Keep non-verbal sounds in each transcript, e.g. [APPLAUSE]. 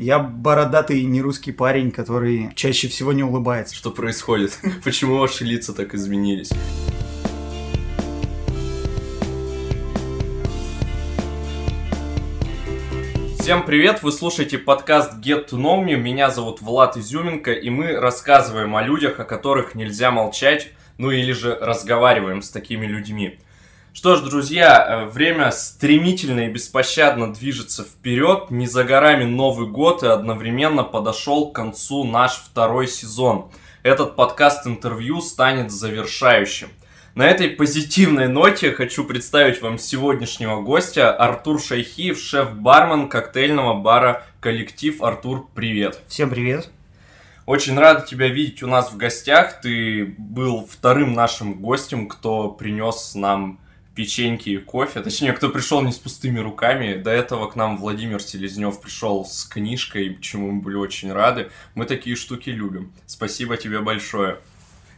Я бородатый нерусский парень, который чаще всего не улыбается. Что происходит? [LAUGHS] Почему ваши лица так изменились? Всем привет! Вы слушаете подкаст Get to Know Me. Меня зовут Влад Изюменко, и мы рассказываем о людях, о которых нельзя молчать, ну или же разговариваем с такими людьми. Что ж, друзья, э, время стремительно и беспощадно движется вперед. Не за горами Новый год, и одновременно подошел к концу наш второй сезон. Этот подкаст-интервью станет завершающим. На этой позитивной ноте хочу представить вам сегодняшнего гостя Артур Шайхиев, шеф-бармен коктейльного бара «Коллектив». Артур, привет. Всем привет. Очень рад тебя видеть у нас в гостях. Ты был вторым нашим гостем, кто принес нам печеньки и кофе. Точнее, кто пришел не с пустыми руками. До этого к нам Владимир Селезнев пришел с книжкой, чему мы были очень рады. Мы такие штуки любим. Спасибо тебе большое.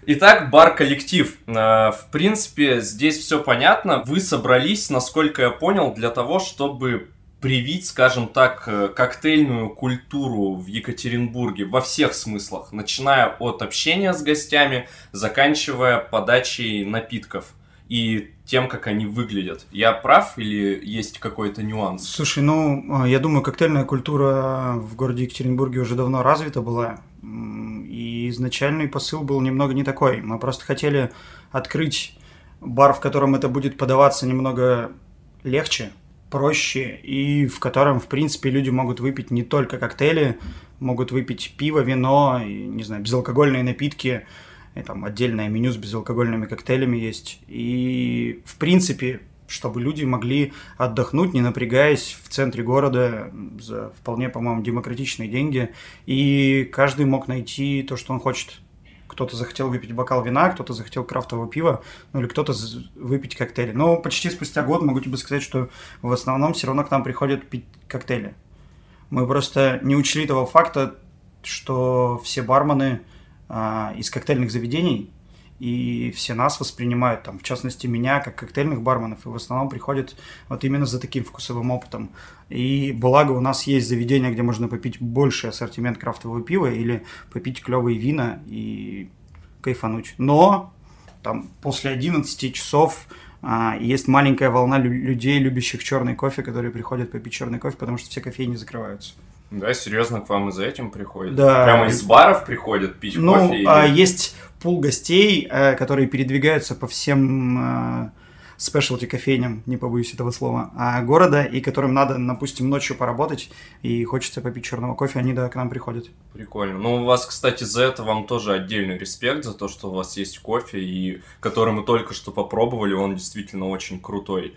Итак, бар-коллектив. Э, в принципе, здесь все понятно. Вы собрались, насколько я понял, для того, чтобы привить, скажем так, э, коктейльную культуру в Екатеринбурге во всех смыслах, начиная от общения с гостями, заканчивая подачей напитков и тем, как они выглядят. Я прав или есть какой-то нюанс? Слушай, ну, э, я думаю, коктейльная культура в городе Екатеринбурге уже давно развита была. И изначальный посыл был немного не такой. Мы просто хотели открыть бар, в котором это будет подаваться немного легче, проще, и в котором, в принципе, люди могут выпить не только коктейли, могут выпить пиво, вино, и, не знаю, безалкогольные напитки, и там отдельное меню с безалкогольными коктейлями есть. И, в принципе, чтобы люди могли отдохнуть, не напрягаясь в центре города за вполне, по-моему, демократичные деньги. И каждый мог найти то, что он хочет. Кто-то захотел выпить бокал вина, кто-то захотел крафтового пива, ну или кто-то выпить коктейли. Но почти спустя год могу тебе сказать, что в основном все равно к нам приходят пить коктейли. Мы просто не учли того факта, что все бармены из коктейльных заведений и все нас воспринимают, там, в частности, меня, как коктейльных барменов, и в основном приходят вот именно за таким вкусовым опытом. И благо у нас есть заведения, где можно попить больший ассортимент крафтового пива или попить клевые вина и кайфануть. Но там после 11 часов а, есть маленькая волна людей, любящих черный кофе, которые приходят попить черный кофе, потому что все кофейни закрываются. Да, серьезно, к вам и за этим приходят? Да. Прямо из баров приходят пить ну, кофе? Ну, или... есть пул гостей, э, которые передвигаются по всем э, спешлти кофейням, не побоюсь этого слова, а города, и которым надо, допустим, ночью поработать, и хочется попить черного кофе, они, да, к нам приходят. Прикольно. Ну, у вас, кстати, за это вам тоже отдельный респект, за то, что у вас есть кофе, и который мы только что попробовали, он действительно очень крутой.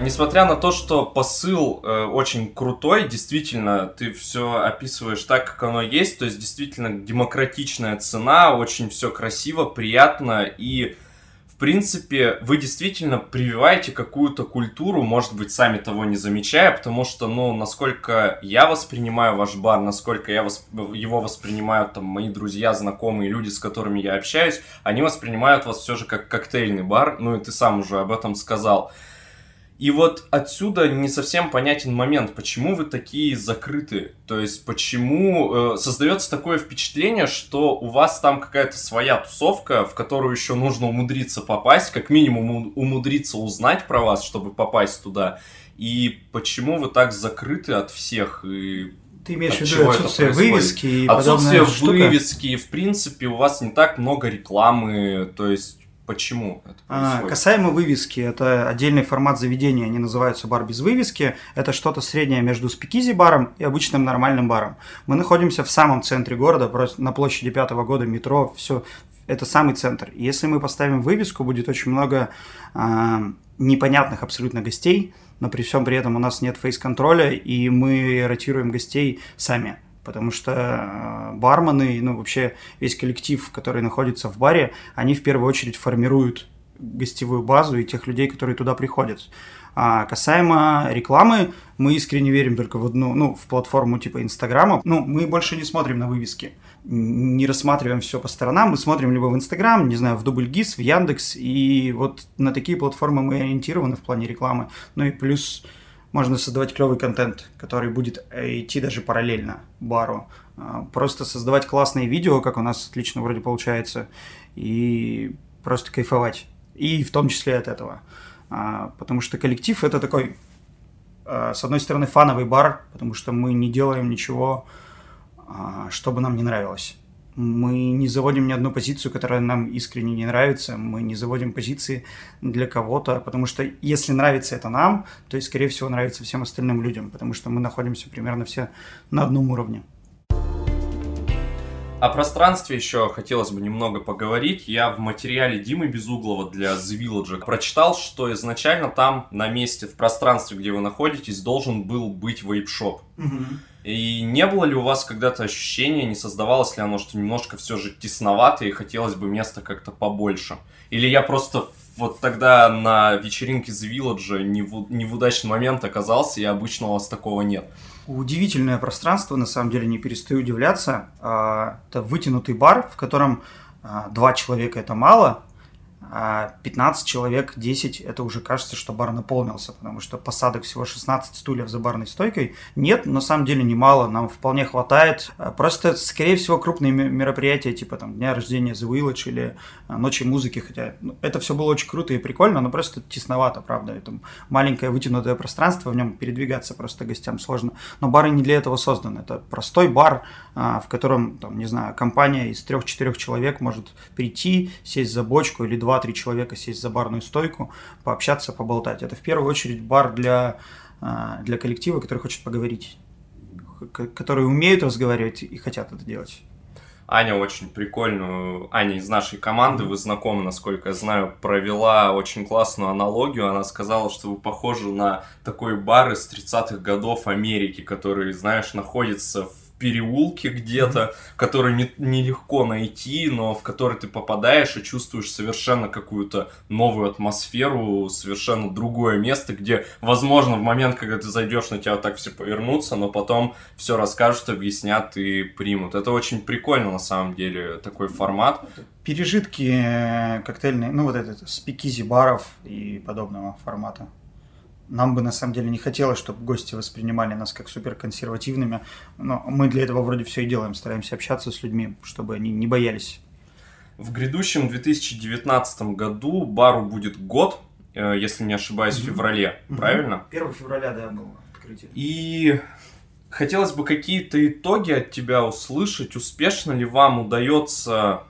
Несмотря на то, что посыл э, очень крутой, действительно, ты все описываешь так, как оно есть, то есть действительно демократичная цена, очень все красиво, приятно и принципе, вы действительно прививаете какую-то культуру, может быть, сами того не замечая, потому что, ну, насколько я воспринимаю ваш бар, насколько я восп... его воспринимают там мои друзья, знакомые, люди, с которыми я общаюсь, они воспринимают вас все же как коктейльный бар, ну и ты сам уже об этом сказал. И вот отсюда не совсем понятен момент, почему вы такие закрытые. То есть, почему э, создается такое впечатление, что у вас там какая-то своя тусовка, в которую еще нужно умудриться попасть, как минимум умудриться узнать про вас, чтобы попасть туда. И почему вы так закрыты от всех? И ты имеешь в виду отсутствие вывески и Отсутствие вывески, в принципе, у вас не так много рекламы, то есть Почему это а, происходит? Касаемо вывески, это отдельный формат заведения, они называются бар без вывески. Это что-то среднее между спикизи-баром и обычным нормальным баром. Мы находимся в самом центре города, на площади пятого года, метро, все, это самый центр. Если мы поставим вывеску, будет очень много а, непонятных абсолютно гостей, но при всем при этом у нас нет фейс-контроля, и мы ротируем гостей сами потому что э, бармены, ну вообще весь коллектив, который находится в баре, они в первую очередь формируют гостевую базу и тех людей, которые туда приходят. А касаемо рекламы, мы искренне верим только в одну, ну, в платформу типа Инстаграма. Ну, мы больше не смотрим на вывески, не рассматриваем все по сторонам, мы смотрим либо в Инстаграм, не знаю, в Дубльгиз, в Яндекс, и вот на такие платформы мы ориентированы в плане рекламы. Ну и плюс можно создавать клевый контент, который будет э, идти даже параллельно бару. А, просто создавать классные видео, как у нас отлично вроде получается, и просто кайфовать. И в том числе от этого. А, потому что коллектив это такой, а, с одной стороны, фановый бар, потому что мы не делаем ничего, чтобы нам не нравилось. Мы не заводим ни одну позицию, которая нам искренне не нравится. Мы не заводим позиции для кого-то, потому что если нравится это нам, то и, скорее всего, нравится всем остальным людям, потому что мы находимся примерно все на одном уровне. О пространстве еще хотелось бы немного поговорить. Я в материале Димы Безуглова для The Village прочитал, что изначально там на месте, в пространстве, где вы находитесь, должен был быть вейп-шоп. Угу. И не было ли у вас когда-то ощущения, не создавалось ли оно, что немножко все же тесновато и хотелось бы места как-то побольше? Или я просто вот тогда на вечеринке The Village не в, не в удачный момент оказался, и обычно у вас такого нет? Удивительное пространство, на самом деле, не перестаю удивляться. А, это вытянутый бар, в котором а, два человека это мало, а 15 человек, 10, это уже кажется, что бар наполнился, потому что посадок всего 16 стульев за барной стойкой. Нет, на самом деле немало, нам вполне хватает. А, просто, скорее всего, крупные мероприятия, типа там Дня рождения The Village или а, Ночи музыки, хотя ну, это все было очень круто и прикольно, но просто тесновато, правда. Это маленькое вытянутое пространство, в нем передвигаться просто гостям сложно. Но бары не для этого созданы. Это простой бар, а, в котором, там, не знаю, компания из трех-четырех человек может прийти, сесть за бочку или два-три человека сесть за барную стойку, пообщаться, поболтать. Это в первую очередь бар для, а, для коллектива, который хочет поговорить, которые умеют разговаривать и хотят это делать. Аня очень прикольную, Аня из нашей команды, вы знакомы, насколько я знаю, провела очень классную аналогию. Она сказала, что вы похожи на такой бар из 30-х годов Америки, который, знаешь, находится в переулке где-то, который не, нелегко найти, но в который ты попадаешь и чувствуешь совершенно какую-то новую атмосферу, совершенно другое место, где, возможно, в момент, когда ты зайдешь, на тебя так все повернутся, но потом все расскажут, объяснят и примут. Это очень прикольно, на самом деле, такой формат. Пережитки э, коктейльные, ну вот этот спикизи баров и подобного формата. Нам бы на самом деле не хотелось, чтобы гости воспринимали нас как суперконсервативными, но мы для этого вроде все и делаем, стараемся общаться с людьми, чтобы они не боялись. В грядущем 2019 году бару будет год, э, если не ошибаюсь, в феврале, mm правильно? 1 февраля, да, было открытие. И хотелось бы какие-то итоги от тебя услышать. Успешно ли вам удается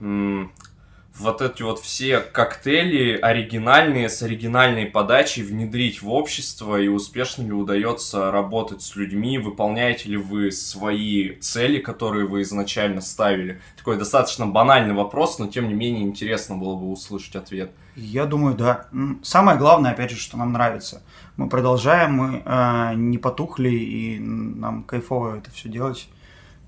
вот эти вот все коктейли оригинальные, с оригинальной подачей внедрить в общество, и успешно ли удается работать с людьми, выполняете ли вы свои цели, которые вы изначально ставили? Такой достаточно банальный вопрос, но тем не менее интересно было бы услышать ответ. Я думаю, да. Самое главное, опять же, что нам нравится. Мы продолжаем, мы э, не потухли, и нам кайфово это все делать.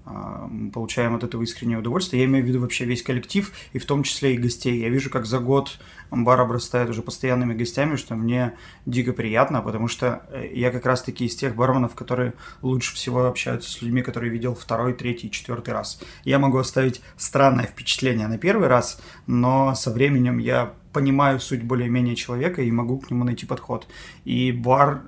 Мы получаем от этого искреннее удовольствие. Я имею в виду вообще весь коллектив, и в том числе и гостей. Я вижу, как за год бар обрастает уже постоянными гостями, что мне дико приятно, потому что э, я как раз-таки из тех барменов, которые лучше всего общаются с людьми, которые видел второй, третий, четвертый раз. Я могу оставить странное впечатление на первый раз, но со временем я понимаю суть более-менее человека и могу к нему найти подход. И бар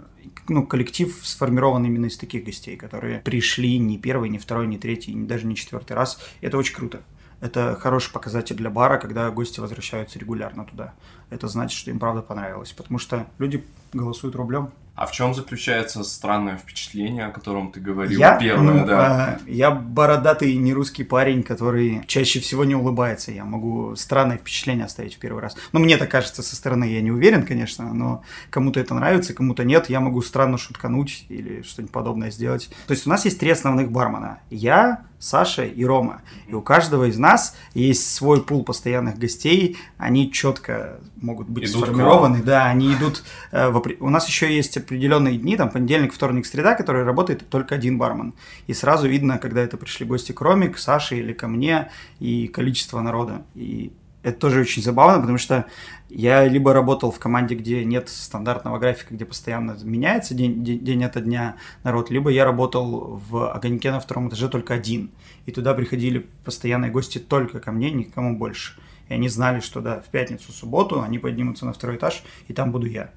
ну, коллектив сформирован именно из таких гостей, которые пришли не первый, не второй, не третий, не, даже не четвертый раз. Это очень круто. Это хороший показатель для бара, когда гости возвращаются регулярно туда. Это значит, что им правда понравилось, потому что люди голосуют рублем. А в чем заключается странное впечатление, о котором ты говорил? Я, Первое, ну, да. Э, я бородатый нерусский парень, который чаще всего не улыбается. Я могу странное впечатление оставить в первый раз. Ну, мне так кажется со стороны, я не уверен, конечно, но кому-то это нравится, кому-то нет. Я могу странно шуткануть или что-нибудь подобное сделать. То есть у нас есть три основных бармена. Я, Саша и Рома. И у каждого из нас есть свой пул постоянных гостей. Они четко могут быть идут сформированы. Да, они идут э, в... У нас еще есть определенные дни, там понедельник, вторник, среда, которые работает только один бармен. И сразу видно, когда это пришли гости к Роме, к Саше или ко мне, и количество народа. И это тоже очень забавно, потому что я либо работал в команде, где нет стандартного графика, где постоянно меняется день, день, день ото дня народ, либо я работал в огоньке на втором этаже только один. И туда приходили постоянные гости только ко мне, никому больше. И они знали, что да, в пятницу, субботу они поднимутся на второй этаж, и там буду я.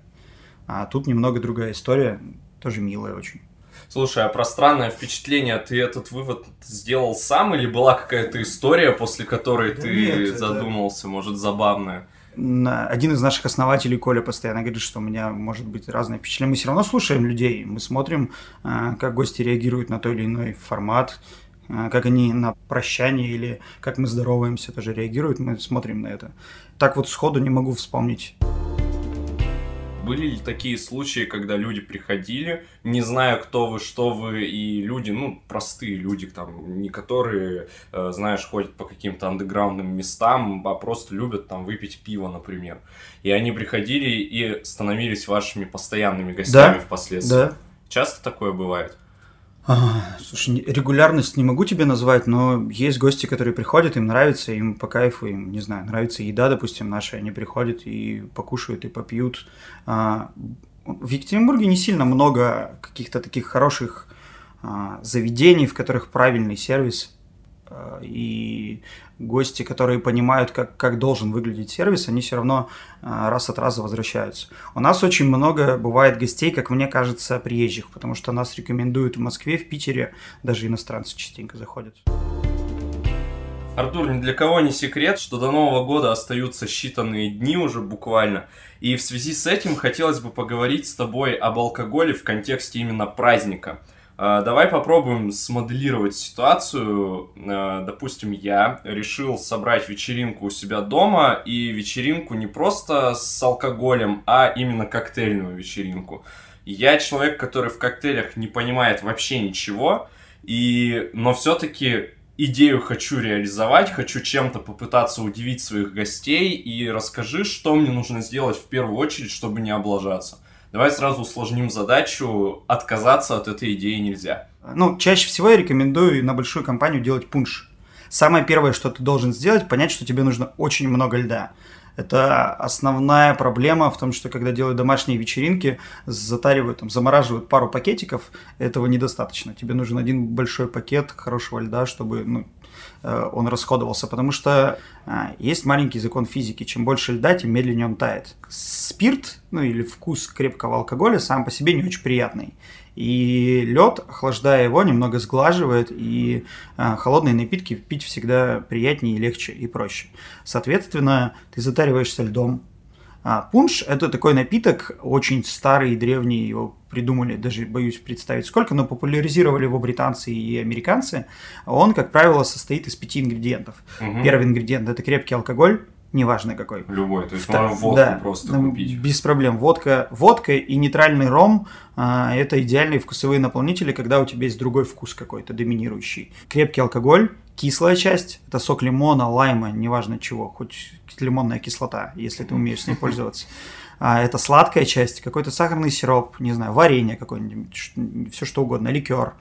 А тут немного другая история. тоже милая очень. Слушай, а про странное впечатление ты этот вывод сделал сам или была какая-то история, после которой да ты нет, задумался, это... может, забавная? Один из наших основателей, Коля, постоянно говорит, что у меня может быть разное впечатление. Мы все равно слушаем людей, мы смотрим, а, как гости реагируют на той или иной формат, а, как они на прощание или как мы здороваемся тоже реагируют, мы смотрим на это. Так вот сходу не могу вспомнить. Были ли такие случаи, когда люди приходили, не зная, кто вы, что вы, и люди, ну, простые люди, там, не которые, э, знаешь, ходят по каким-то андеграундным местам, а просто любят там выпить пиво, например. И они приходили и становились вашими постоянными гостями да? впоследствии. Да. Часто такое бывает? Слушай, регулярность не могу тебе назвать, но есть гости, которые приходят, им нравится, им по кайфу, им, не знаю, нравится еда, допустим, наша, они приходят и покушают, и попьют. А, в Екатеринбурге не сильно много каких-то таких хороших а, заведений, в которых правильный сервис, а, и гости, которые понимают, как, как должен выглядеть сервис, они все равно а, раз от раза возвращаются. У нас очень много бывает гостей, как мне кажется, приезжих, потому что нас рекомендуют в Москве, в Питере, даже иностранцы частенько заходят. Артур, ни для кого не секрет, что до Нового года остаются считанные дни уже буквально. И в связи с этим хотелось бы поговорить с тобой об алкоголе в контексте именно праздника – давай попробуем смоделировать ситуацию. А, допустим, я решил собрать вечеринку у себя дома, и вечеринку не просто с алкоголем, а именно коктейльную вечеринку. Я человек, который в коктейлях не понимает вообще ничего, и... но все-таки идею хочу реализовать, хочу чем-то попытаться удивить своих гостей, и расскажи, что мне нужно сделать в первую очередь, чтобы не облажаться. Давай сразу усложним задачу, отказаться от этой идеи нельзя. Ну, чаще всего я рекомендую на большую компанию делать пунш. Самое первое, что ты должен сделать, понять, что тебе нужно очень много льда. Это основная проблема в том, что когда делают домашние вечеринки, затаривают, там, замораживают пару пакетиков, этого недостаточно. Тебе нужен один большой пакет хорошего льда, чтобы ну, он расходовался, потому что а, есть маленький закон физики, чем больше льда, тем медленнее он тает. Спирт, ну или вкус крепкого алкоголя сам по себе не очень приятный. И лед, охлаждая его, немного сглаживает, и а, холодные напитки пить всегда приятнее, легче и проще. Соответственно, ты затариваешься льдом, а, пунш – это такой напиток, очень старый и древний, его придумали, даже боюсь представить сколько, но популяризировали его британцы и американцы. Он, как правило, состоит из пяти ингредиентов. Угу. Первый ингредиент – это крепкий алкоголь, неважно какой. Любой, то есть Втор... можно водку да, просто купить. Без проблем. Водка, водка и нейтральный ром а, это идеальные вкусовые наполнители, когда у тебя есть другой вкус какой-то доминирующий. Крепкий алкоголь, кислая часть, это сок лимона, лайма, неважно чего, хоть лимонная кислота, если ты умеешь с ней [LAUGHS] пользоваться. А, это сладкая часть, какой-то сахарный сироп, не знаю, варенье какое-нибудь, все что угодно, ликер.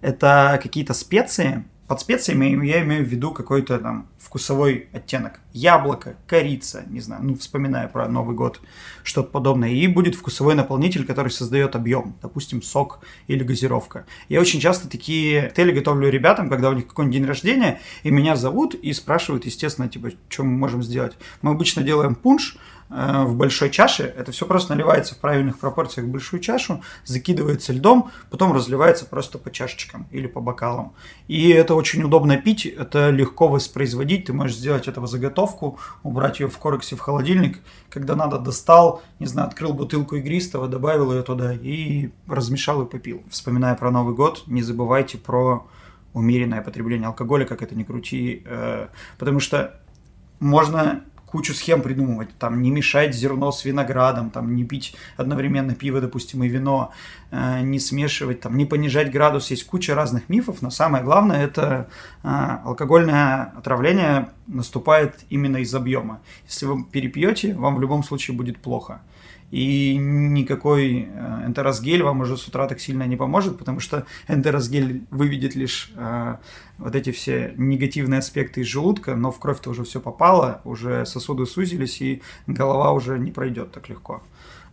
Это какие-то специи, под специями я имею в виду какой-то там вкусовой оттенок. Яблоко, корица, не знаю, ну, вспоминая про Новый год, что-то подобное. И будет вкусовой наполнитель, который создает объем, допустим, сок или газировка. Я очень часто такие коктейли готовлю ребятам, когда у них какой-нибудь день рождения, и меня зовут и спрашивают, естественно, типа, что мы можем сделать. Мы обычно делаем пунш, в большой чаше. Это все просто наливается в правильных пропорциях в большую чашу, закидывается льдом, потом разливается просто по чашечкам или по бокалам. И это очень удобно пить, это легко воспроизводить. Ты можешь сделать этого заготовку, убрать ее в корексе в холодильник. Когда надо, достал, не знаю, открыл бутылку игристого, добавил ее туда и размешал и попил. Вспоминая про Новый год, не забывайте про умеренное потребление алкоголя, как это ни крути, э, потому что можно кучу схем придумывать, там не мешать зерно с виноградом, там не пить одновременно пиво, допустим, и вино, э, не смешивать, там не понижать градус, есть куча разных мифов, но самое главное это э, алкогольное отравление наступает именно из объема. Если вы перепьете, вам в любом случае будет плохо. И никакой э, энтеросгель вам уже с утра так сильно не поможет, потому что [LAUGHS] энтеросгель выведет лишь э, вот эти все негативные аспекты из желудка, но в кровь-то уже все попало, уже сосуды сузились, и голова уже не пройдет так легко.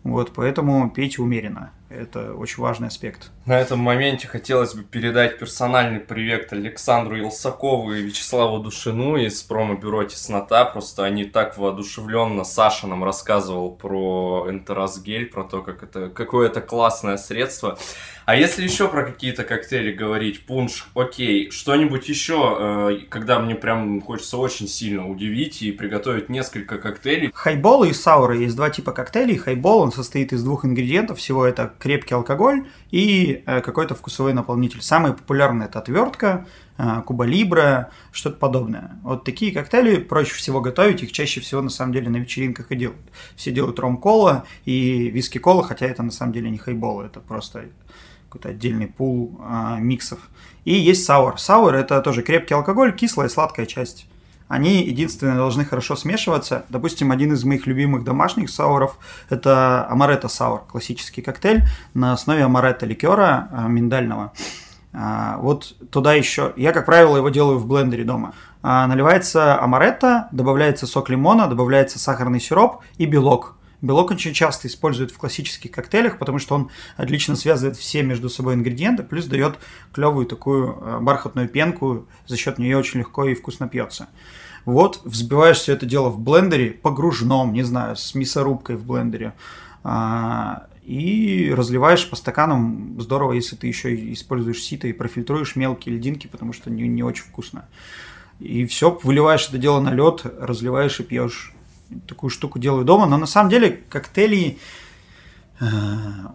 Вот, поэтому пейте умеренно. Это очень важный аспект. На этом моменте хотелось бы передать персональный привет Александру Илсакову и Вячеславу Душину из промо-бюро Теснота. Просто они так воодушевленно Саша нам рассказывал про энтеросгель, про то, как это, какое это классное средство. А если еще про какие-то коктейли говорить, пунш, окей, что-нибудь еще, э, когда мне прям хочется очень сильно удивить и приготовить несколько коктейлей. Хайбол и сауры есть два типа коктейлей. Хайбол, он состоит из двух ингредиентов, всего это крепкий алкоголь и э, какой-то вкусовой наполнитель. Самый популярный это отвертка, э, куба либра, что-то подобное. Вот такие коктейли проще всего готовить, их чаще всего на самом деле на вечеринках и делают. Все делают ром-кола и виски-кола, хотя это на самом деле не хайбол, это просто какой-то отдельный пул а, миксов. И есть саур. Саур это тоже крепкий алкоголь, кислая и сладкая часть. Они единственные должны хорошо смешиваться. Допустим, один из моих любимых домашних сауров – это амаретто саур, классический коктейль на основе амаретто ликера а, миндального. А, вот туда еще, я, как правило, его делаю в блендере дома. А, наливается амаретто, добавляется сок лимона, добавляется сахарный сироп и белок – Белок очень часто используют в классических коктейлях, потому что он отлично связывает все между собой ингредиенты, плюс дает клевую такую э, бархатную пенку, за счет нее очень легко и вкусно пьется. Вот, взбиваешь все это дело в блендере, погружном, не знаю, с мясорубкой в блендере, а, и разливаешь по стаканам. Здорово, если ты еще используешь сито и профильтруешь мелкие льдинки, потому что не, не очень вкусно. И все, выливаешь это дело на лед, разливаешь и пьешь такую штуку делаю дома, но на самом деле коктейли э,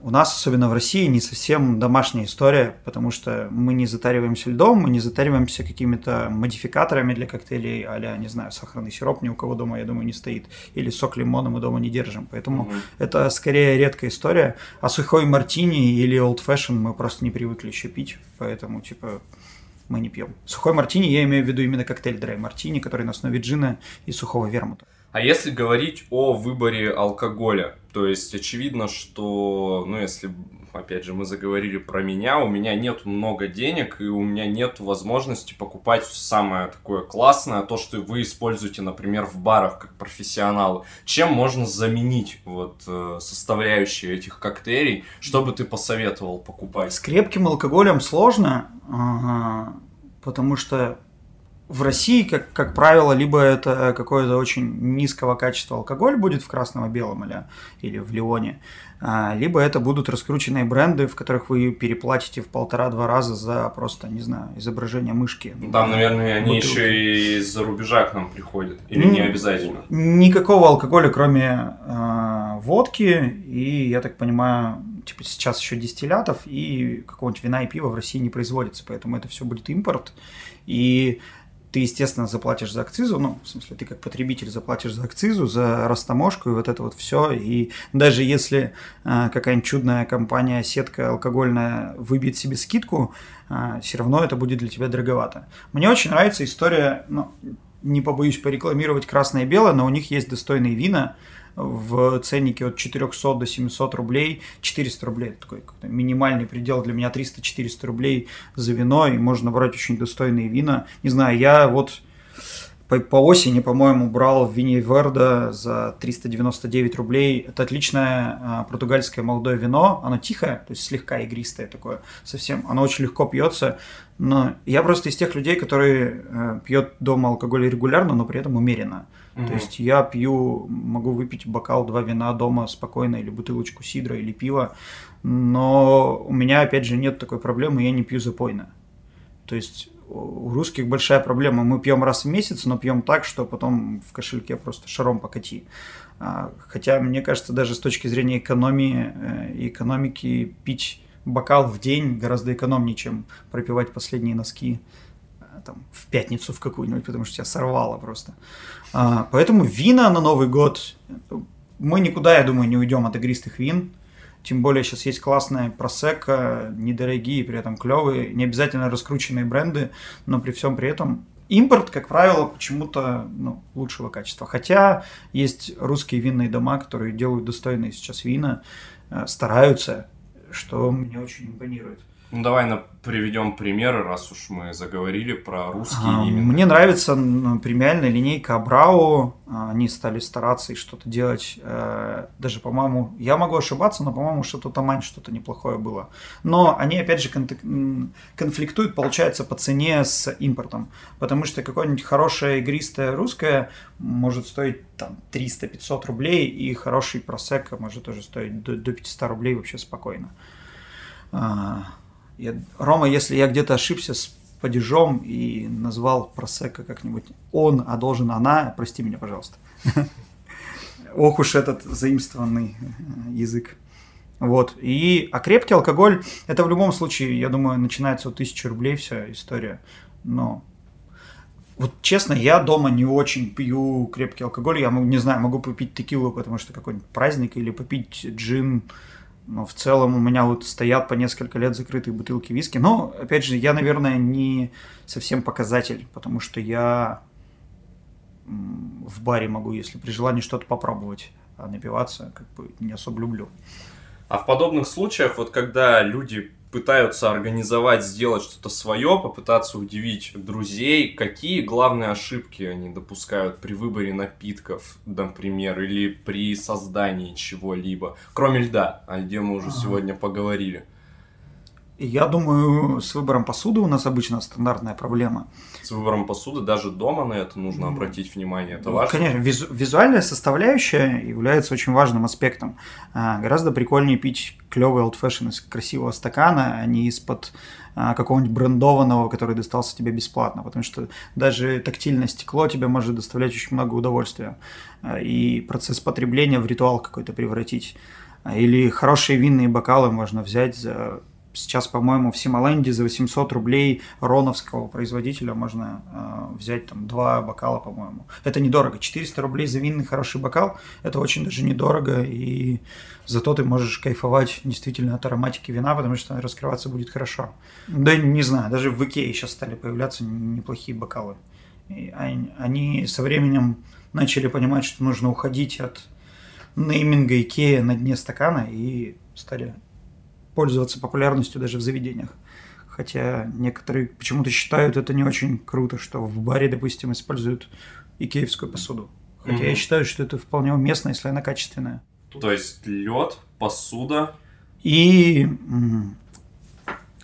у нас, особенно в России, не совсем домашняя история, потому что мы не затариваемся льдом, мы не затариваемся какими-то модификаторами для коктейлей, а не знаю, сахарный сироп ни у кого дома, я думаю, не стоит, или сок лимона мы дома не держим, поэтому mm-hmm. это скорее редкая история, а сухой мартини или old fashion мы просто не привыкли еще пить, поэтому, типа, мы не пьем. Сухой мартини, я имею в виду именно коктейль драй мартини, который на основе джина и сухого вермута. А если говорить о выборе алкоголя, то есть очевидно, что, ну, если, опять же, мы заговорили про меня, у меня нет много денег, и у меня нет возможности покупать самое такое классное, то, что вы используете, например, в барах как профессионалы. Чем можно заменить вот э, составляющие этих коктейлей? Что бы ты посоветовал покупать? С крепким алкоголем сложно, потому что в России, как, как правило, либо это какое-то очень низкого качества алкоголь будет в красном и белом или, или в Леоне, а, либо это будут раскрученные бренды, в которых вы переплатите в полтора-два раза за просто, не знаю, изображение мышки. Там, наверное, они бутылки. еще и из-за рубежа к нам приходят, или не обязательно? Никакого алкоголя, кроме э, водки и, я так понимаю, типа сейчас еще дистиллятов и какого-нибудь вина и пива в России не производится, поэтому это все будет импорт. И ты, естественно, заплатишь за акцизу, ну, в смысле, ты как потребитель заплатишь за акцизу, за растаможку и вот это вот все. И даже если э, какая-нибудь чудная компания, сетка алкогольная выбьет себе скидку, э, все равно это будет для тебя дороговато. Мне очень нравится история, ну, не побоюсь порекламировать красное и белое, но у них есть достойные вина, в ценнике от 400 до 700 рублей, 400 рублей, такой минимальный предел для меня 300-400 рублей за вино, и можно брать очень достойные вина. Не знаю, я вот по, по осени, по-моему, брал в Вине Верда за 399 рублей. Это отличное а, португальское молодое вино. Оно тихое, то есть слегка игристое такое совсем. Оно очень легко пьется. Но я просто из тех людей, которые э, пьет дома алкоголь регулярно, но при этом умеренно. Mm-hmm. То есть я пью, могу выпить бокал два вина дома спокойно, или бутылочку сидра, или пива, но у меня, опять же, нет такой проблемы, я не пью запойно. То есть у русских большая проблема. Мы пьем раз в месяц, но пьем так, что потом в кошельке просто шаром покати. А, хотя, мне кажется, даже с точки зрения экономии э, и экономики пить бокал в день гораздо экономнее, чем пропивать последние носки э, там, в пятницу в какую-нибудь, потому что тебя сорвало просто. А, поэтому вина на Новый год, мы никуда, я думаю, не уйдем от игристых вин. Тем более сейчас есть классная просека, недорогие, при этом клевые, не обязательно раскрученные бренды, но при всем при этом импорт, как правило, почему-то ну, лучшего качества. Хотя есть русские винные дома, которые делают достойные сейчас вина, э, стараются, что мне очень импонирует. Ну, давай на, приведем примеры, раз уж мы заговорили про русские А, именно. Мне нравится премиальная линейка Абрау. А, Они стали стараться и что-то делать. Э, Даже, по-моему, я могу ошибаться, но, по-моему, что-то Тамань что-то неплохое было. Но они, опять же, конфликтуют, получается, по цене с импортом. Потому что какое-нибудь хорошее игристое русское может стоить там 300-500 рублей, и хороший просека может тоже стоить до, до 500 рублей вообще спокойно. Я- Рома, если я где-то ошибся с падежом и назвал просека как-нибудь он, а должен она, прости меня, пожалуйста. [LAUGHS] Ох уж этот заимствованный э, язык. Вот. И, а крепкий алкоголь, это в любом случае, я думаю, начинается от 1000 рублей вся история. Но вот честно, я дома не очень пью крепкий алкоголь. Я не знаю, могу попить текилу, потому что какой-нибудь праздник, или попить джин. Но в целом у меня вот стоят по несколько лет закрытые бутылки виски. Но, опять же, я, наверное, не совсем показатель, потому что я в баре могу, если при желании что-то попробовать, а напиваться как бы не особо люблю. А в подобных случаях, вот когда люди пытаются организовать, сделать что-то свое, попытаться удивить друзей, какие главные ошибки они допускают при выборе напитков, например, или при создании чего-либо, кроме льда, о льде мы уже Ага. сегодня поговорили. Я думаю, с выбором посуды у нас обычно стандартная проблема. С выбором посуды даже дома на это нужно обратить внимание, это Ну, важно. Конечно, визу- визуальная составляющая является очень важным аспектом. А, гораздо прикольнее пить клевый old fashion из красивого стакана, а не из-под а, какого-нибудь брендованного, который достался тебе бесплатно, потому что даже тактильное стекло тебе может доставлять очень много удовольствия. А, И процесс потребления в ритуал какой-то превратить. А, Или хорошие винные бокалы можно взять за Сейчас, по-моему, в Симоленде за 800 рублей роновского производителя можно э, взять там два бокала, по-моему. Это недорого. 400 рублей за винный хороший бокал – это очень даже недорого, и зато ты можешь кайфовать действительно от ароматики вина, потому что раскрываться будет хорошо. Да не знаю, даже в Икее сейчас стали появляться неплохие бокалы. И они, со временем начали понимать, что нужно уходить от нейминга Икея на дне стакана и стали пользоваться популярностью даже в заведениях. Хотя некоторые почему-то считают это не очень круто, что в баре, допустим, используют икеевскую посуду. Хотя Мгм. я считаю, что это вполне уместно, если она качественная. То есть лед, посуда, И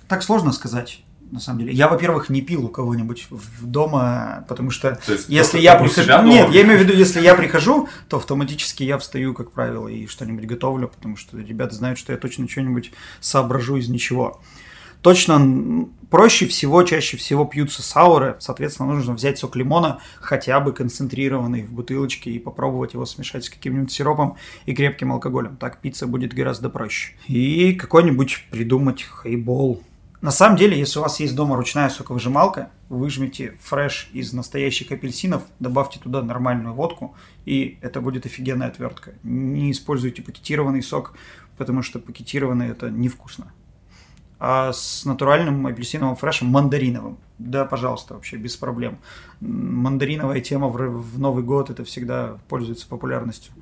так сложно сказать, на самом деле. Я, во-первых, не пил у кого-нибудь в дома, потому что то есть если я прихожу... себя дома? Нет, я имею в виду, если я прихожу, то автоматически я встаю, как правило, и что-нибудь готовлю, потому что ребята знают, что я точно что-нибудь соображу из ничего. Точно проще всего, чаще всего пьются сауры, соответственно, нужно взять сок лимона, хотя бы концентрированный в бутылочке, и попробовать его смешать с каким-нибудь сиропом и крепким алкоголем. Так пицца будет гораздо проще. И какой-нибудь придумать хейбол. На самом деле, если у вас есть дома ручная соковыжималка, выжмите фреш из настоящих апельсинов, добавьте туда нормальную водку, и это будет офигенная отвертка. Не используйте пакетированный сок, потому что пакетированный это невкусно. А с натуральным апельсиновым фрешем, мандариновым, да, пожалуйста, вообще без проблем. Мандариновая тема в, Новый год это всегда пользуется популярностью.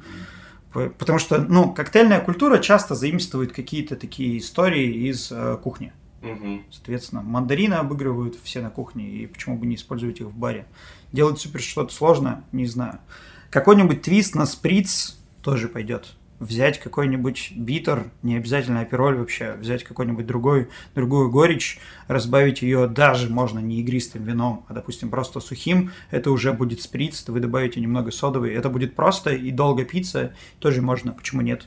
Потому что, ну, коктейльная культура часто заимствует какие-то такие истории из э, кухни. Мгм. Соответственно, мандарины обыгрывают все на кухне, и почему бы не использовать их в баре. Делать супер что-то сложное, не знаю. Какой-нибудь твист на сприц тоже пойдет. Взять какой-нибудь битер, не обязательно апероль вообще, взять какой-нибудь другой, другую горечь, разбавить ее даже можно не игристым вином, а, допустим, просто сухим, это уже будет сприц, вы добавите немного содовой, это будет просто и долго питься, тоже можно, почему нет.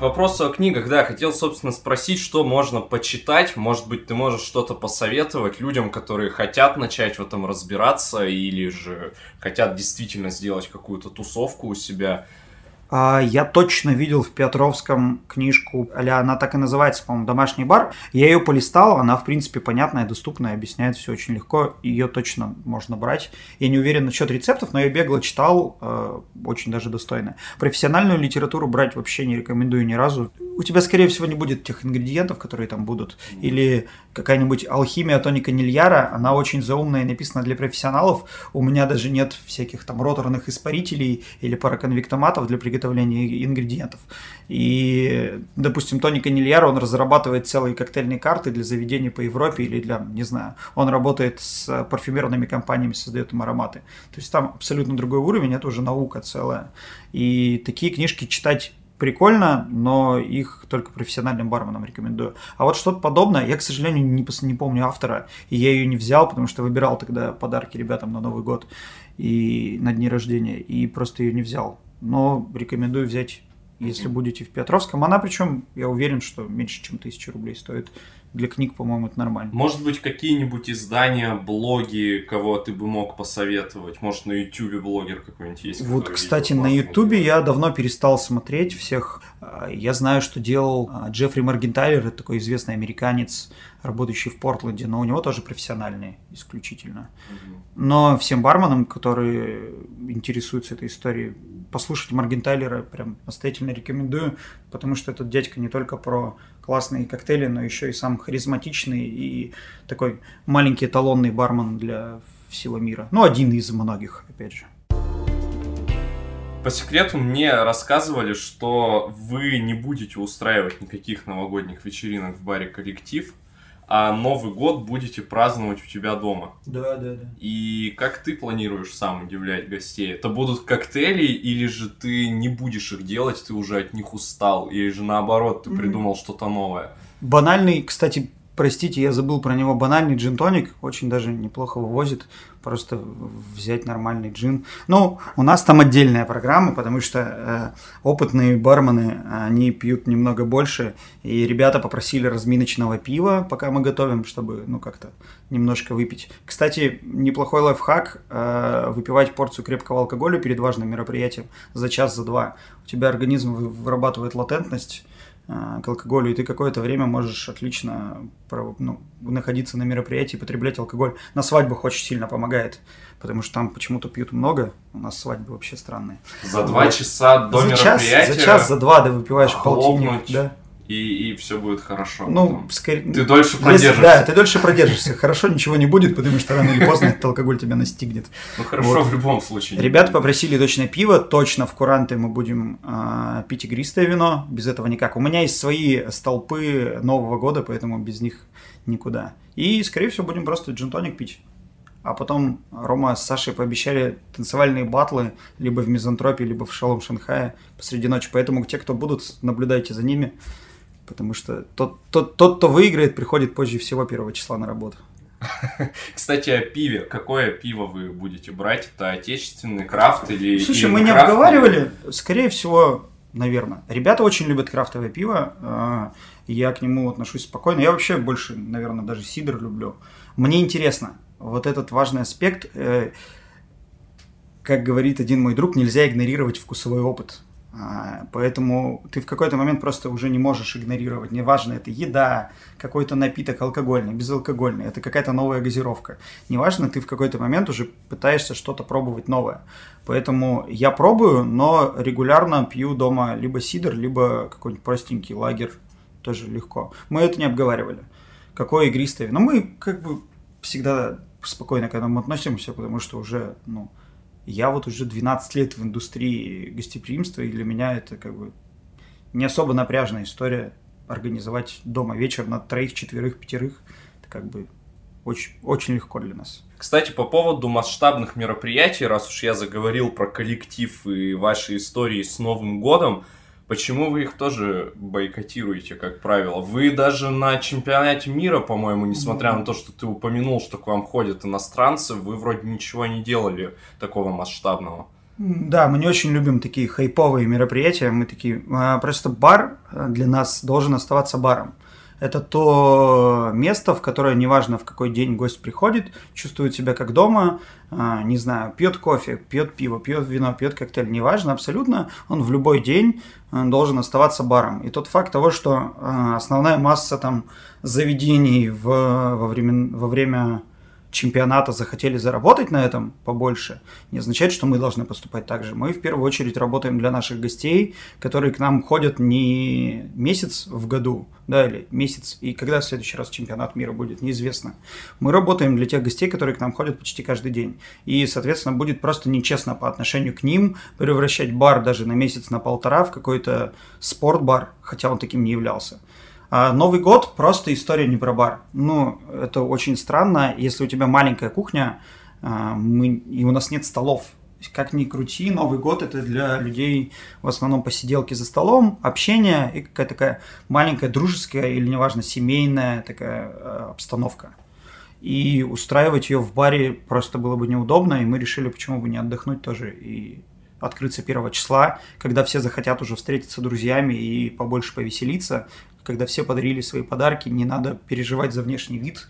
Вопрос о книгах, да, хотел, собственно, спросить, что можно почитать. Может быть, ты можешь что-то посоветовать людям, которые хотят начать в этом разбираться или же хотят действительно сделать какую-то тусовку у себя. А, Я точно видел в Петровском книжку, а она так и называется, по-моему, «Домашний бар». Я ее полистал, она, в принципе, понятная, доступная, объясняет все очень легко, ее точно можно брать. Я не уверен насчет рецептов, но я бегло читал, э, очень даже достойно. Профессиональную литературу брать вообще не рекомендую ни разу. У тебя, скорее всего, не будет тех ингредиентов, которые там будут. Или какая-нибудь алхимия тоника Нильяра, она очень заумная и написана для профессионалов. У меня даже нет всяких там роторных испарителей или параконвектоматов для приготовления приготовления ингредиентов. И, допустим, Тони Канильяр, он разрабатывает целые коктейльные карты для заведений по Европе или для, не знаю, он работает с парфюмерными компаниями, создает им ароматы. То есть там абсолютно другой уровень, это уже наука целая. И такие книжки читать прикольно, но их только профессиональным барменам рекомендую. А вот что-то подобное, я, к сожалению, не, не помню автора, и я ее не взял, потому что выбирал тогда подарки ребятам на Новый год и на дни рождения, и просто ее не взял. Но рекомендую взять если будете в Петровском. Она причем, я уверен, что меньше, чем тысяча рублей стоит. Для книг, по-моему, это нормально. Может быть, какие-нибудь издания, блоги, кого ты бы мог посоветовать? Может, на Ютубе блогер какой-нибудь есть? Вот, кстати, на Ютубе я давно перестал смотреть всех. А, я знаю, что делал а, Джеффри Маргентайлер, это такой известный американец, работающий в Портленде, но у него тоже профессиональные исключительно. Но всем барменам, которые интересуются этой историей, послушать Маргентайлера прям настоятельно рекомендую, потому что этот дядька не только про классные коктейли, но еще и сам харизматичный и такой маленький эталонный бармен для всего мира. Ну, один из многих, опять же. По секрету мне рассказывали, что вы не будете устраивать никаких новогодних вечеринок в баре «Коллектив», а Новый год будете праздновать у тебя дома. Да, да, да. И как ты планируешь сам удивлять гостей? Это будут коктейли, или же ты не будешь их делать, ты уже от них устал, или же наоборот, ты придумал mm-hmm. что-то новое? Банальный, кстати, простите, я забыл про него, банальный джин-тоник, очень даже неплохо вывозит, просто взять нормальный джин. Ну, у нас там отдельная программа, потому что э, опытные бармены, они пьют немного больше, и ребята попросили разминочного пива, пока мы готовим, чтобы, ну, как-то немножко выпить. Кстати, неплохой лайфхак, э, выпивать порцию крепкого алкоголя перед важным мероприятием за час, за два. У тебя организм вырабатывает латентность, к алкоголю, и ты какое-то время можешь отлично ну, находиться на мероприятии, потреблять алкоголь. На свадьбах очень сильно помогает, потому что там почему-то пьют много, у нас свадьбы вообще странные. За два вот. часа до за мероприятия? Час, за час, за два, да, выпиваешь полтинник. Да и, и все будет хорошо. Ну, скорее... Ты дольше продержишься. Да, ты дольше продержишься. Хорошо, ничего не будет, потому что рано или поздно этот алкоголь тебя настигнет. Ну, хорошо вот. в любом случае. Ребята попросили точно пиво, точно в куранты мы будем э, пить игристое вино, без этого никак. У меня есть свои столпы Нового года, поэтому без них никуда. И, скорее всего, будем просто джинтоник пить. А потом Рома с Сашей пообещали танцевальные батлы либо в Мизантропе, либо в Шалом Шанхае посреди ночи. Поэтому те, кто будут, наблюдайте за ними потому что тот, тот, тот, кто выиграет, приходит позже всего первого числа на работу. [LAUGHS] Кстати, о пиве. Какое пиво вы будете брать? Это отечественный крафт или Слушай, или мы не обговаривали. Скорее всего, наверное. Ребята очень любят крафтовое пиво. А, я к нему отношусь спокойно. Я вообще больше, наверное, даже сидр люблю. Мне интересно, вот этот важный аспект, э, как говорит один мой друг, нельзя игнорировать вкусовой опыт. А, поэтому ты в какой-то момент просто уже не можешь игнорировать. Неважно, это еда, какой-то напиток алкогольный, безалкогольный, это какая-то новая газировка. Неважно, ты в какой-то момент уже пытаешься что-то пробовать новое. Поэтому я пробую, но регулярно пью дома либо сидр, либо какой-нибудь простенький лагерь. Тоже легко. Мы это не обговаривали. Какое игристое вино. Мы как бы всегда спокойно к этому относимся, потому что уже, ну, я вот уже 12 лет в индустрии гостеприимства, и для меня это как бы не особо напряжная история организовать дома вечер на троих, четверых, пятерых. Это как бы очень, очень легко для нас. Кстати, по поводу масштабных мероприятий, раз уж я заговорил про коллектив и ваши истории с Новым годом, Почему вы их тоже бойкотируете, как правило? Вы даже на чемпионате мира, по-моему, несмотря на то, что ты упомянул, что к вам ходят иностранцы, вы вроде ничего не делали такого масштабного. Да, мы не очень любим такие хайповые мероприятия. Мы такие. А, просто бар для нас должен оставаться баром. Это то место, в которое неважно в какой день гость приходит, чувствует себя как дома, э, не знаю, пьет кофе, пьет пиво, пьет вино, пьет коктейль, неважно абсолютно, он в любой день э, должен оставаться баром. И тот факт того, что э, основная масса там заведений в, во, время, во время чемпионата захотели заработать на этом побольше, не означает, что мы должны поступать так же. Мы в первую очередь работаем для наших гостей, которые к нам ходят не месяц в году, да, или месяц, и когда в следующий раз чемпионат мира будет, неизвестно. Мы работаем для тех гостей, которые к нам ходят почти каждый день. И, соответственно, будет просто нечестно по отношению к ним превращать бар даже на месяц, на полтора в какой-то спортбар, хотя он таким не являлся. А Новый год просто история не про бар. Ну, это очень странно, если у тебя маленькая кухня, а, мы, и у нас нет столов. Как ни крути, Новый год это для людей в основном посиделки за столом, общение и какая-то такая маленькая дружеская или, неважно, семейная такая э, обстановка. И устраивать ее в баре просто было бы неудобно, и мы решили, почему бы не отдохнуть тоже и открыться первого числа, когда все захотят уже встретиться с друзьями и побольше повеселиться, когда все подарили свои подарки, не надо переживать за внешний вид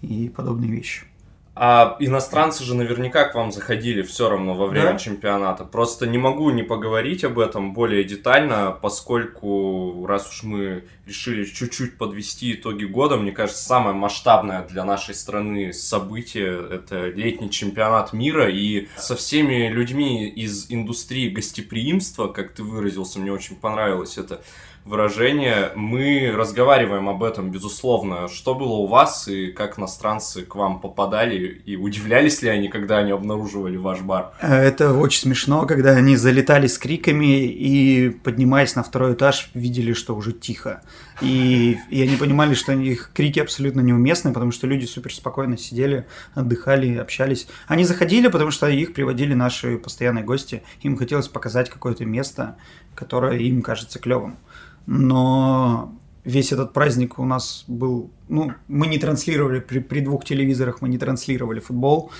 и подобные вещи. А иностранцы же наверняка к вам заходили все равно во время да? чемпионата. Просто не могу не поговорить об этом более детально, поскольку раз уж мы решили чуть-чуть подвести итоги года, мне кажется, самое масштабное для нашей страны событие – это летний чемпионат мира. И со всеми людьми из индустрии гостеприимства, как ты выразился, мне очень понравилось это, выражение. Мы разговариваем об этом, безусловно. Что было у вас и как иностранцы к вам попадали? И удивлялись ли они, когда они обнаруживали ваш бар? Это очень смешно, когда они залетали с криками и, поднимаясь на второй этаж, видели, что уже тихо. И, и они понимали, что их крики абсолютно неуместны, потому что люди супер спокойно сидели, отдыхали, общались. Они заходили, потому что их приводили наши постоянные гости. Им хотелось показать какое-то место, которое им кажется клевым но весь этот праздник у нас был, ну, мы не транслировали, при, при двух телевизорах мы не транслировали футбол,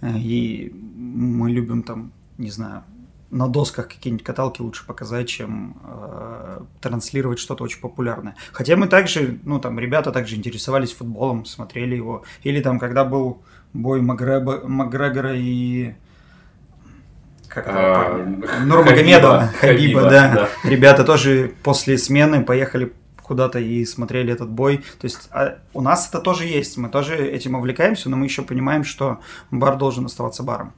э, и мы любим там, не знаю, на досках какие-нибудь каталки лучше показать, чем э, транслировать что-то очень популярное. Хотя мы также, ну там ребята также интересовались футболом, смотрели его. Или там, когда был бой Макгреба, Макгрегора и как а, Нурмагомедова, Хабиба, Хабиба, да. да. Ребята тоже после смены поехали куда-то и смотрели этот бой. То есть а у нас это тоже есть, мы тоже этим увлекаемся, но мы еще понимаем, что бар должен оставаться баром.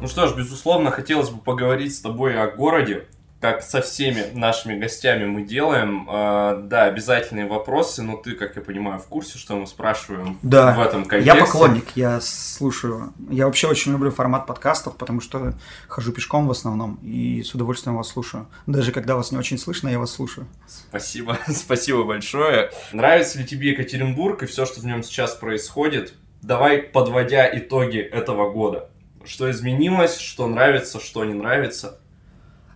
Ну что ж, безусловно, хотелось бы поговорить с тобой о городе, как со всеми нашими гостями мы делаем. Э, да, обязательные вопросы, но ты, как я понимаю, в курсе, что мы спрашиваем да. в этом контексте. Я поклонник, я слушаю. Я вообще очень люблю формат подкастов, потому что хожу пешком в основном и с удовольствием вас слушаю. Даже когда вас не очень слышно, я вас слушаю. Спасибо, [LAUGHS] спасибо большое. Нравится ли тебе Екатеринбург и все, что в нем сейчас происходит? Давай, подводя итоги этого года. Что изменилось, что нравится, что не нравится –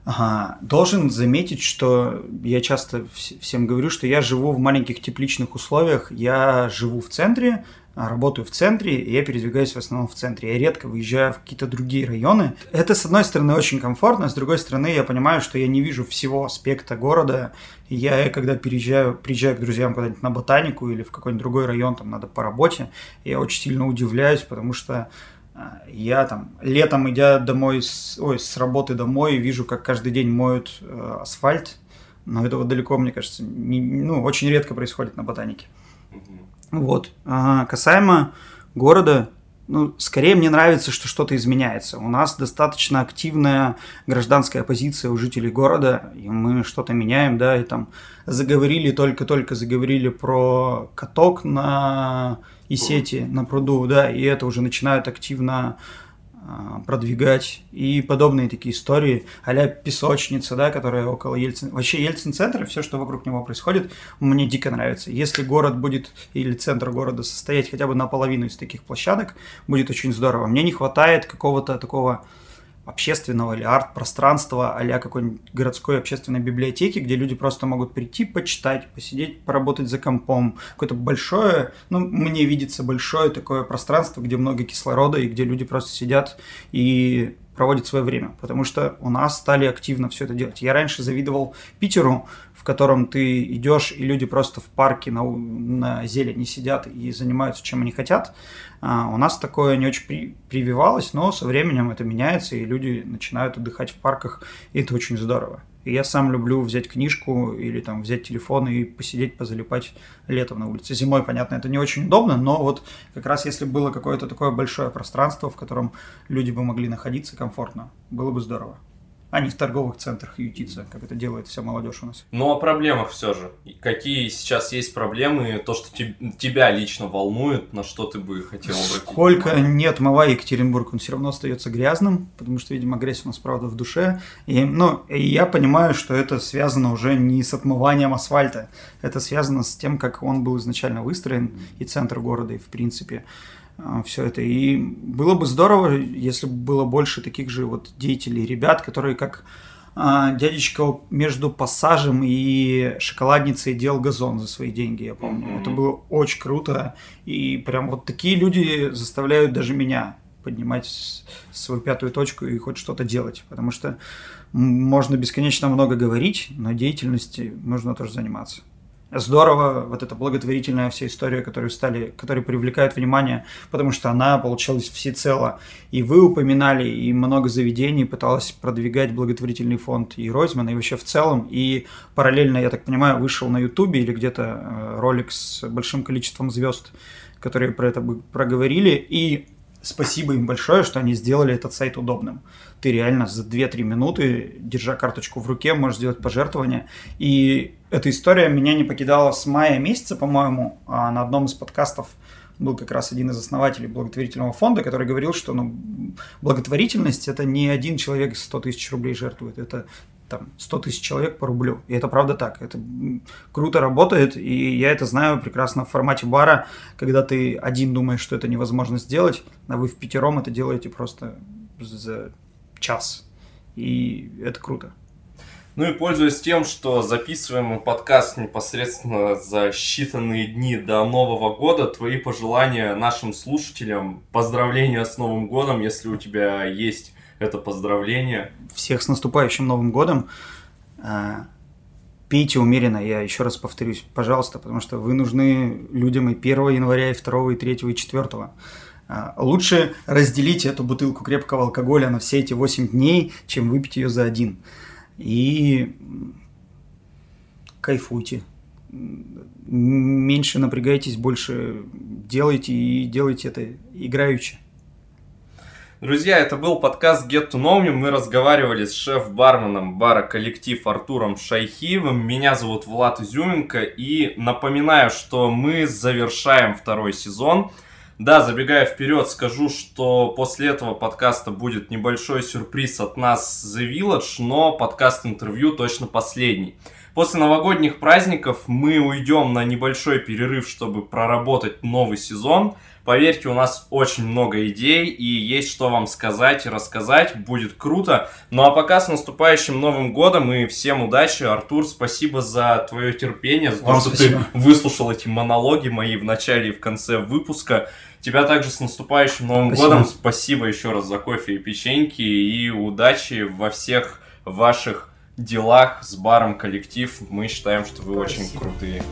Ага. Должен заметить, что я часто всем говорю, что я живу в маленьких тепличных условиях. Я живу в центре, а, работаю в центре, и я передвигаюсь в основном в центре. Я редко выезжаю в какие-то другие районы. Это, с одной стороны, очень комфортно, с другой стороны, я понимаю, что я не вижу всего аспекта города. И я, когда переезжаю, приезжаю к друзьям куда-нибудь на ботанику или в какой-нибудь другой район, там надо по работе, я очень сильно удивляюсь, потому что я там летом, идя домой, с, ой, с работы домой, вижу, как каждый день моют э, асфальт, но этого далеко, мне кажется, не, ну, очень редко происходит на ботанике. Вот. А касаемо города, ну, скорее мне нравится, что что-то изменяется. У нас достаточно активная гражданская позиция у жителей города, и мы что-то меняем, да, и там заговорили, только-только заговорили про каток на и сети на пруду, да, и это уже начинают активно продвигать и подобные такие истории, а песочница, да, которая около Ельцин. Вообще Ельцин-центр, все, что вокруг него происходит, мне дико нравится. Если город будет, или центр города состоять хотя бы наполовину из таких площадок, будет очень здорово. Мне не хватает какого-то такого общественного или арт-пространства, а какой-нибудь городской общественной библиотеки, где люди просто могут прийти, почитать, посидеть, поработать за компом. Какое-то большое, ну, мне видится большое такое пространство, где много кислорода и где люди просто сидят и проводят свое время, потому что у нас стали активно все это делать. Я раньше завидовал Питеру, котором ты идешь, и люди просто в парке на, на зелени сидят и занимаются, чем они хотят. А, у нас такое не очень при, прививалось, но со временем это меняется, и люди начинают отдыхать в парках, и это очень здорово. И я сам люблю взять книжку или там взять телефон и посидеть, позалипать летом на улице. Зимой, понятно, это не очень удобно, но вот как раз если было какое-то такое большое пространство, в котором люди бы могли находиться комфортно, было бы здорово а не в торговых центрах ютиться, как это делает вся молодежь у нас. Ну, о проблемах все же. Какие сейчас есть проблемы, то, что te- тебя лично волнует, на что ты бы хотел обратить? Сколько не отмывай Екатеринбург, он все равно остается грязным, потому что, видимо, грязь у нас, правда, в душе. И, ну, и я понимаю, что это связано уже не с отмыванием асфальта, это связано с тем, как он был изначально выстроен, и центр города, и в принципе. А, все это. И было бы здорово, если бы было больше таких же вот деятелей, ребят, которые как а, дядечка между пассажем и шоколадницей делал газон за свои деньги, я помню. Mm-hmm. Это было очень круто. И прям вот такие люди заставляют даже меня поднимать свою пятую точку и хоть что-то делать. Потому что можно бесконечно много говорить, но деятельности нужно тоже заниматься здорово, вот эта благотворительная вся история, которую стали, которая привлекает внимание, потому что она получилась всецело. И вы упоминали, и много заведений пыталось продвигать благотворительный фонд и Ройзмана, и вообще в целом. И параллельно, я так понимаю, вышел на Ютубе или где-то э, ролик с большим количеством звезд, которые про это проговорили. И спасибо им большое, что они сделали этот сайт удобным ты реально за 2-3 минуты, держа карточку в руке, можешь сделать пожертвование. И эта история меня не покидала с мая месяца, по-моему, а на одном из подкастов был как раз один из основателей благотворительного фонда, который говорил, что ну, благотворительность – это не один человек 100 тысяч рублей жертвует, это там 100 тысяч человек по рублю. И это правда так. Это круто работает, и я это знаю прекрасно в формате бара, когда ты один думаешь, что это невозможно сделать, а вы в пятером это делаете просто за час. И это круто. Ну и пользуясь тем, что записываем подкаст непосредственно за считанные дни до Нового года, твои пожелания нашим слушателям, поздравления с Новым годом, если у тебя есть это поздравление. Всех с наступающим Новым годом. А, пейте умеренно, я еще раз повторюсь, пожалуйста, потому что вы нужны людям и 1 января, и 2, и 3, и 4. А, лучше разделить эту бутылку крепкого алкоголя на все эти 8 дней, чем выпить ее за один. И кайфуйте. Меньше напрягайтесь, больше делайте и делайте это играючи. Друзья, это был подкаст Get to Know Me. Мы разговаривали с шеф-барменом бара «Коллектив» Артуром Шайхиевым. Меня зовут Влад Изюменко. И напоминаю, что мы завершаем второй сезон – да, забегая вперед, скажу, что после этого подкаста будет небольшой сюрприз от нас The Village, но подкаст-интервью точно последний. После новогодних праздников мы уйдем на небольшой перерыв, чтобы проработать новый сезон. Поверьте, у нас очень много идей и есть что вам сказать и рассказать. Будет круто. Ну а пока с наступающим Новым Годом и всем удачи. Артур, спасибо за твое терпение, за то, что спасибо. ты выслушал эти монологи мои в начале и в конце выпуска. Тебя также с наступающим Новым Спасибо. годом. Спасибо еще раз за кофе и печеньки. И удачи во всех ваших делах с баром коллектив. Мы считаем, что вы Спасибо. очень крутые.